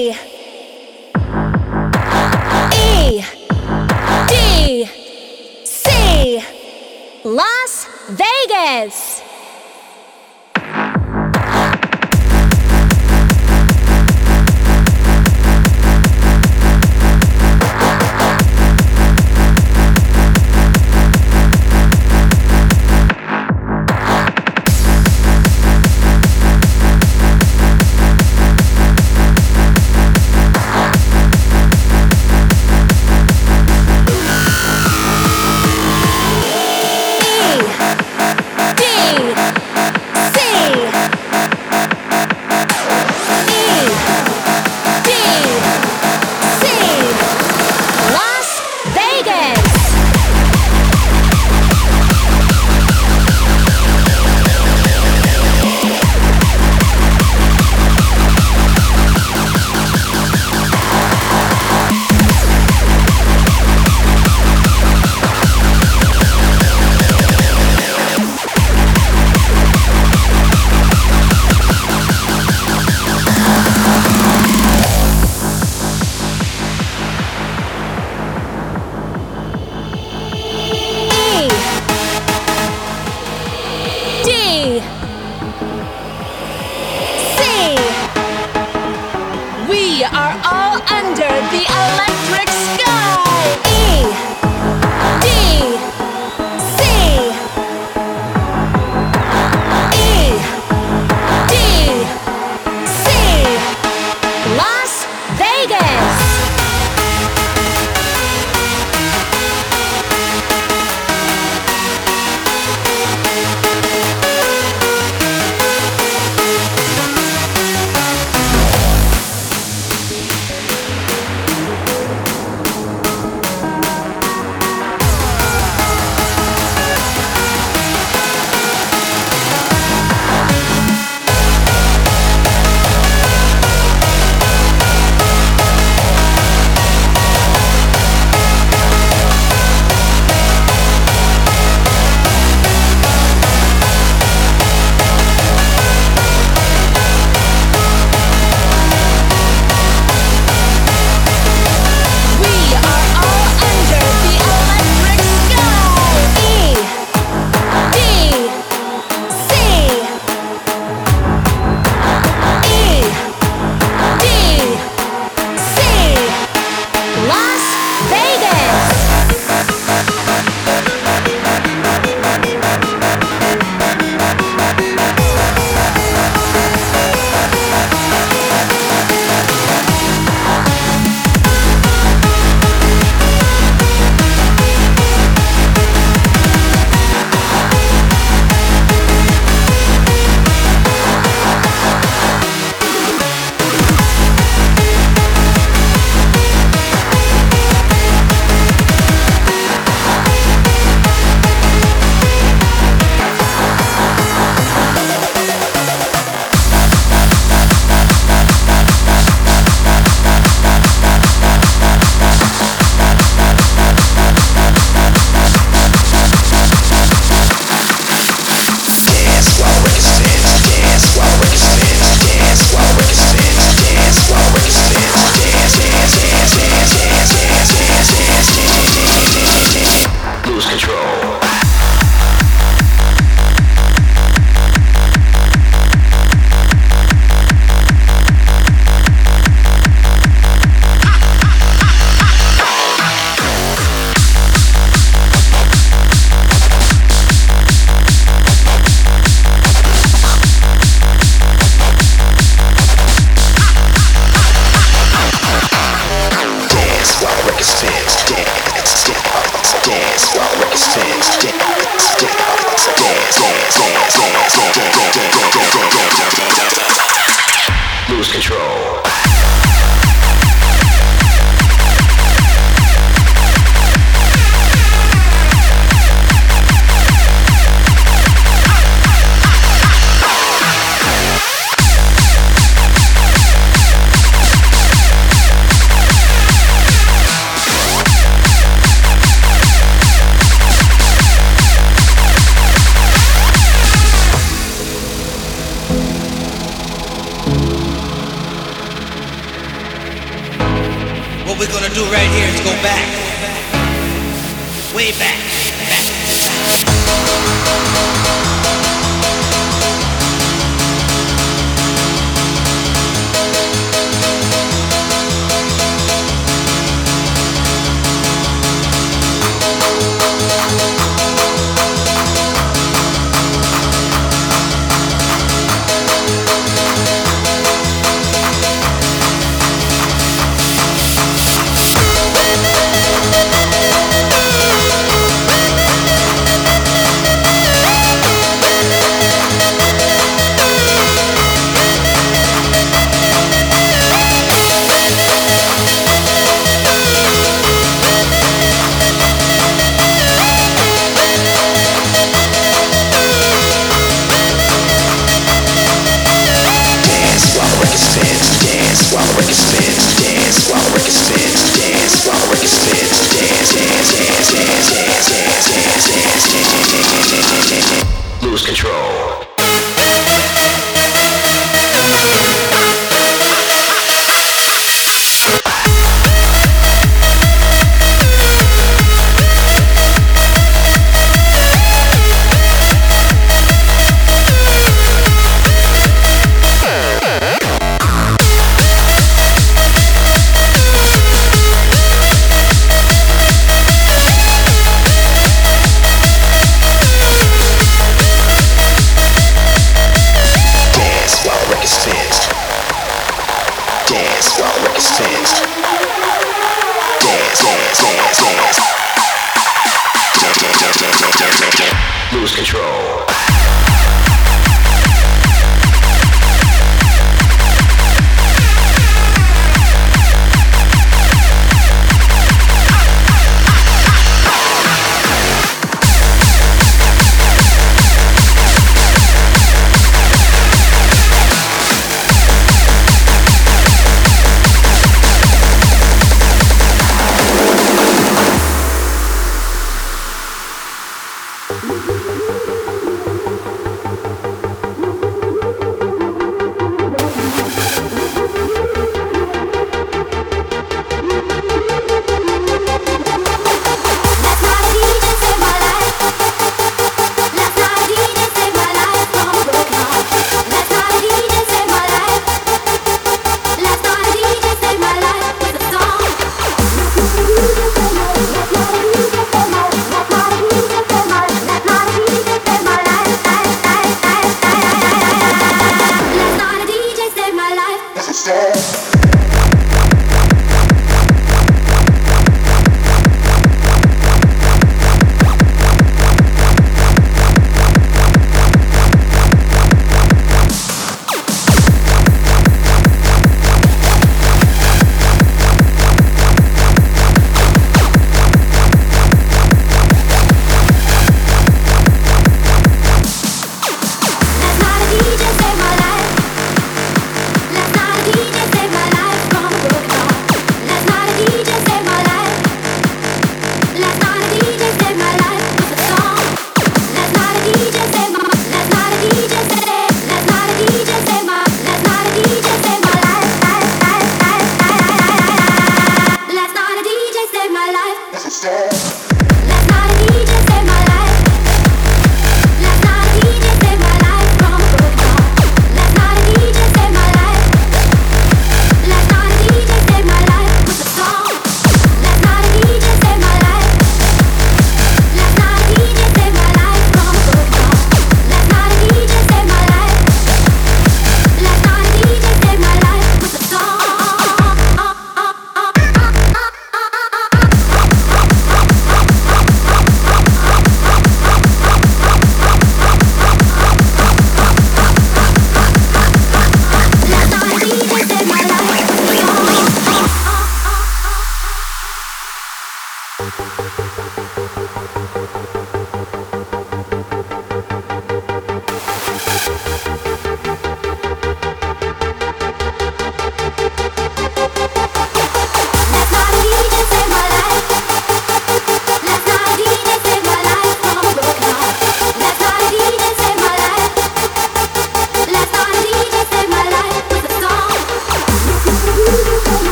E D C Las Vegas.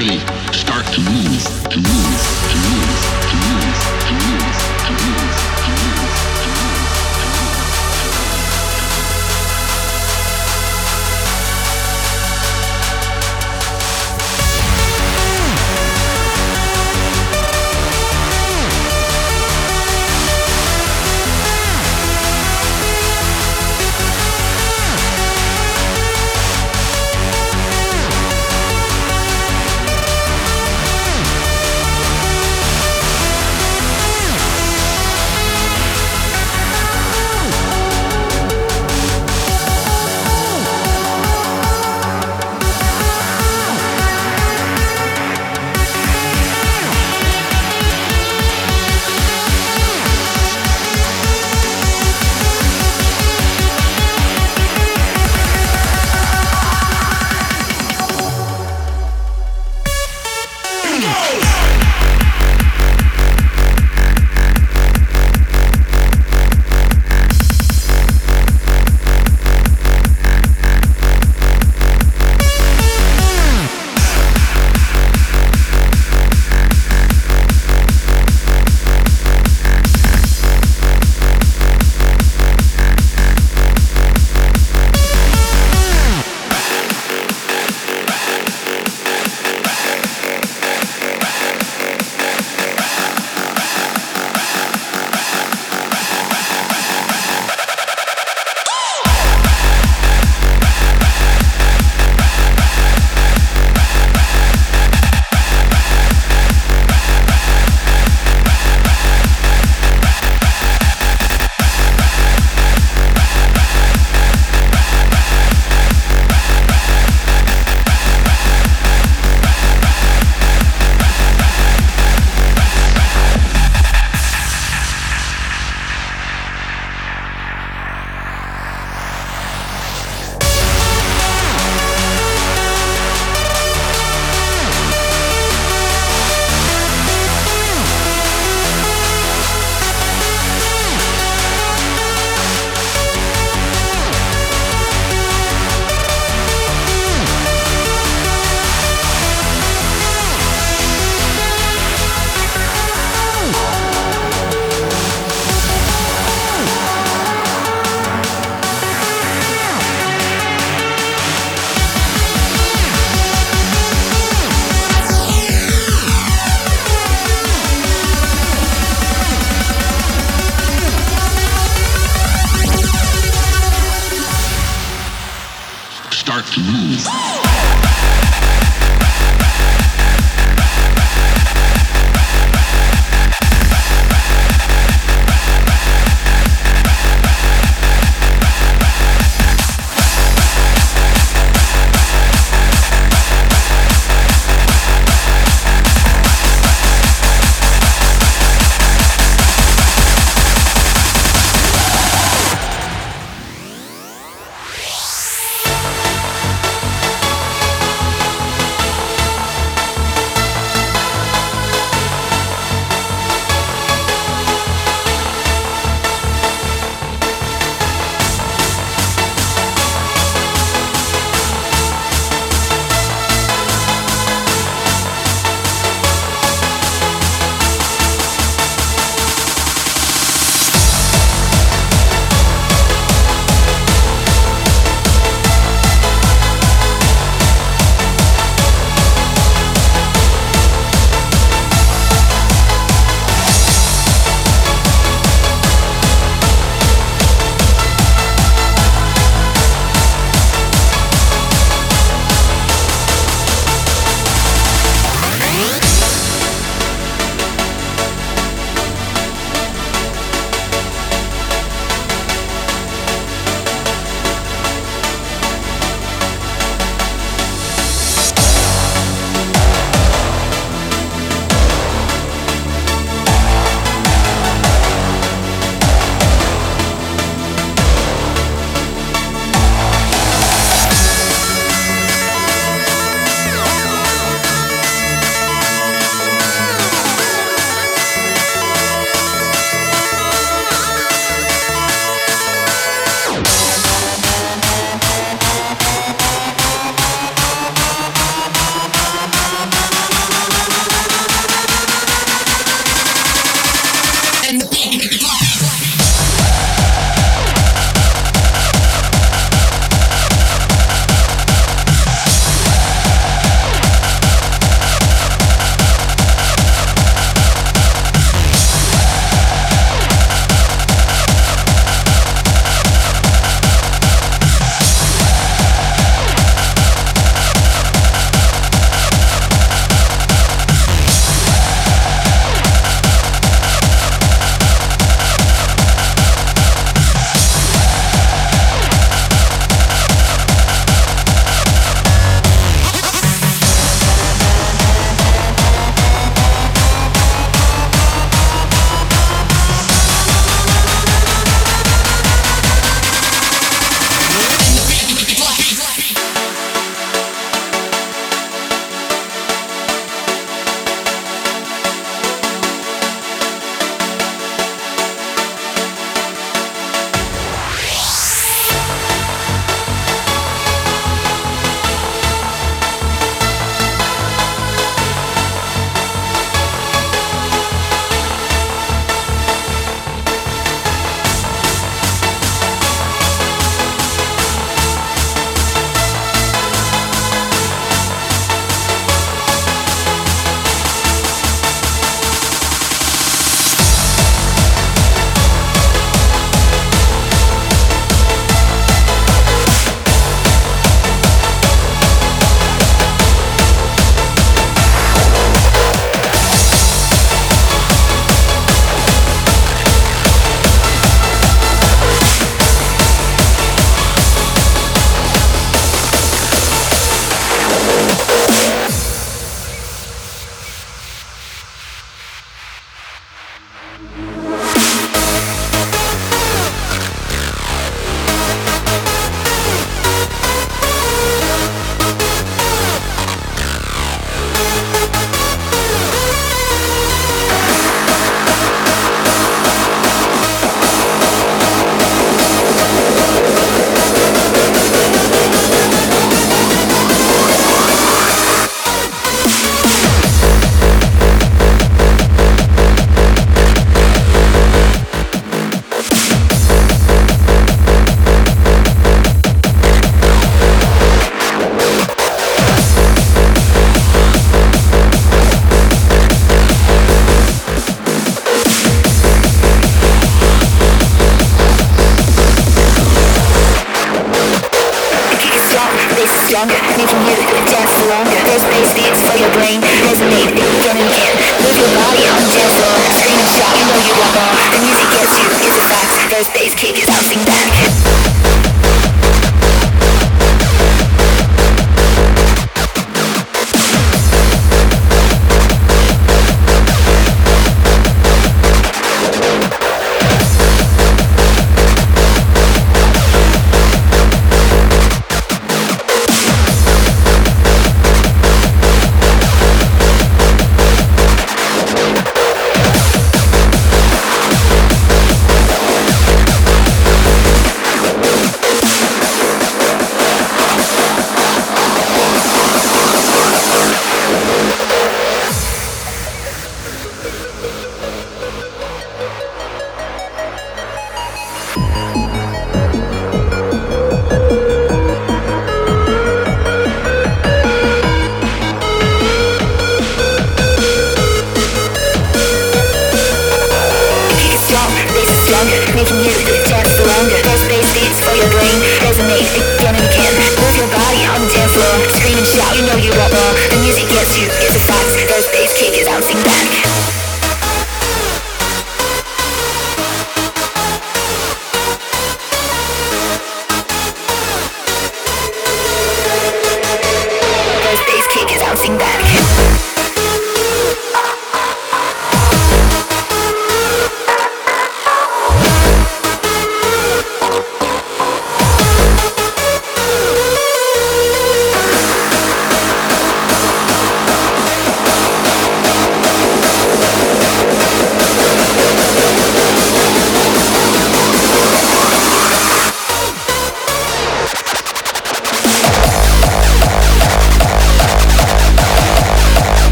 really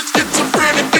it's schizophrenic.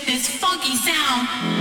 this funky sound.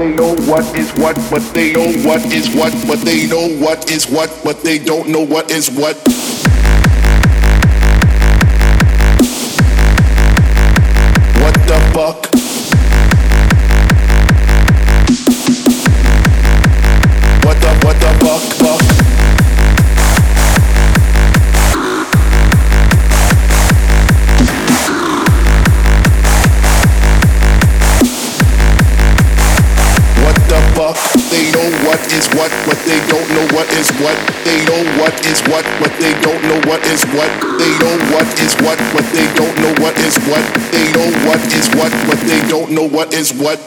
But they know what is what, but they know what is what, but they don't know what is what. Know what is. What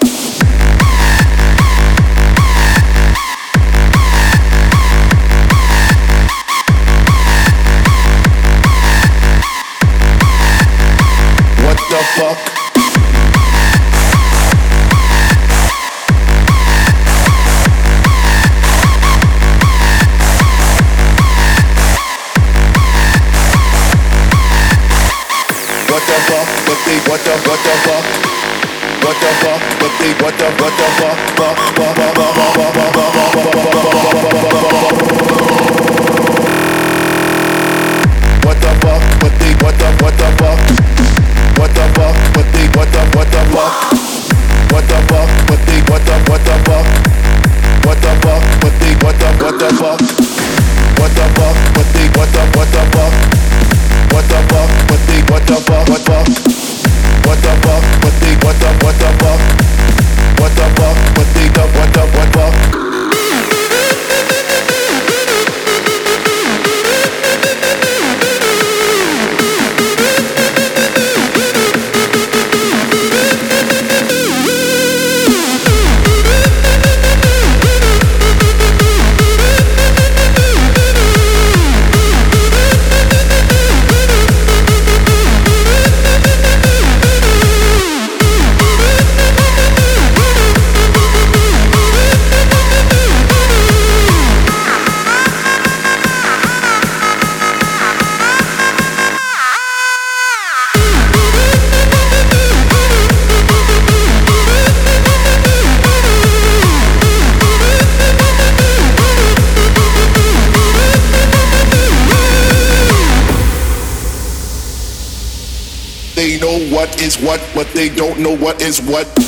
what is what.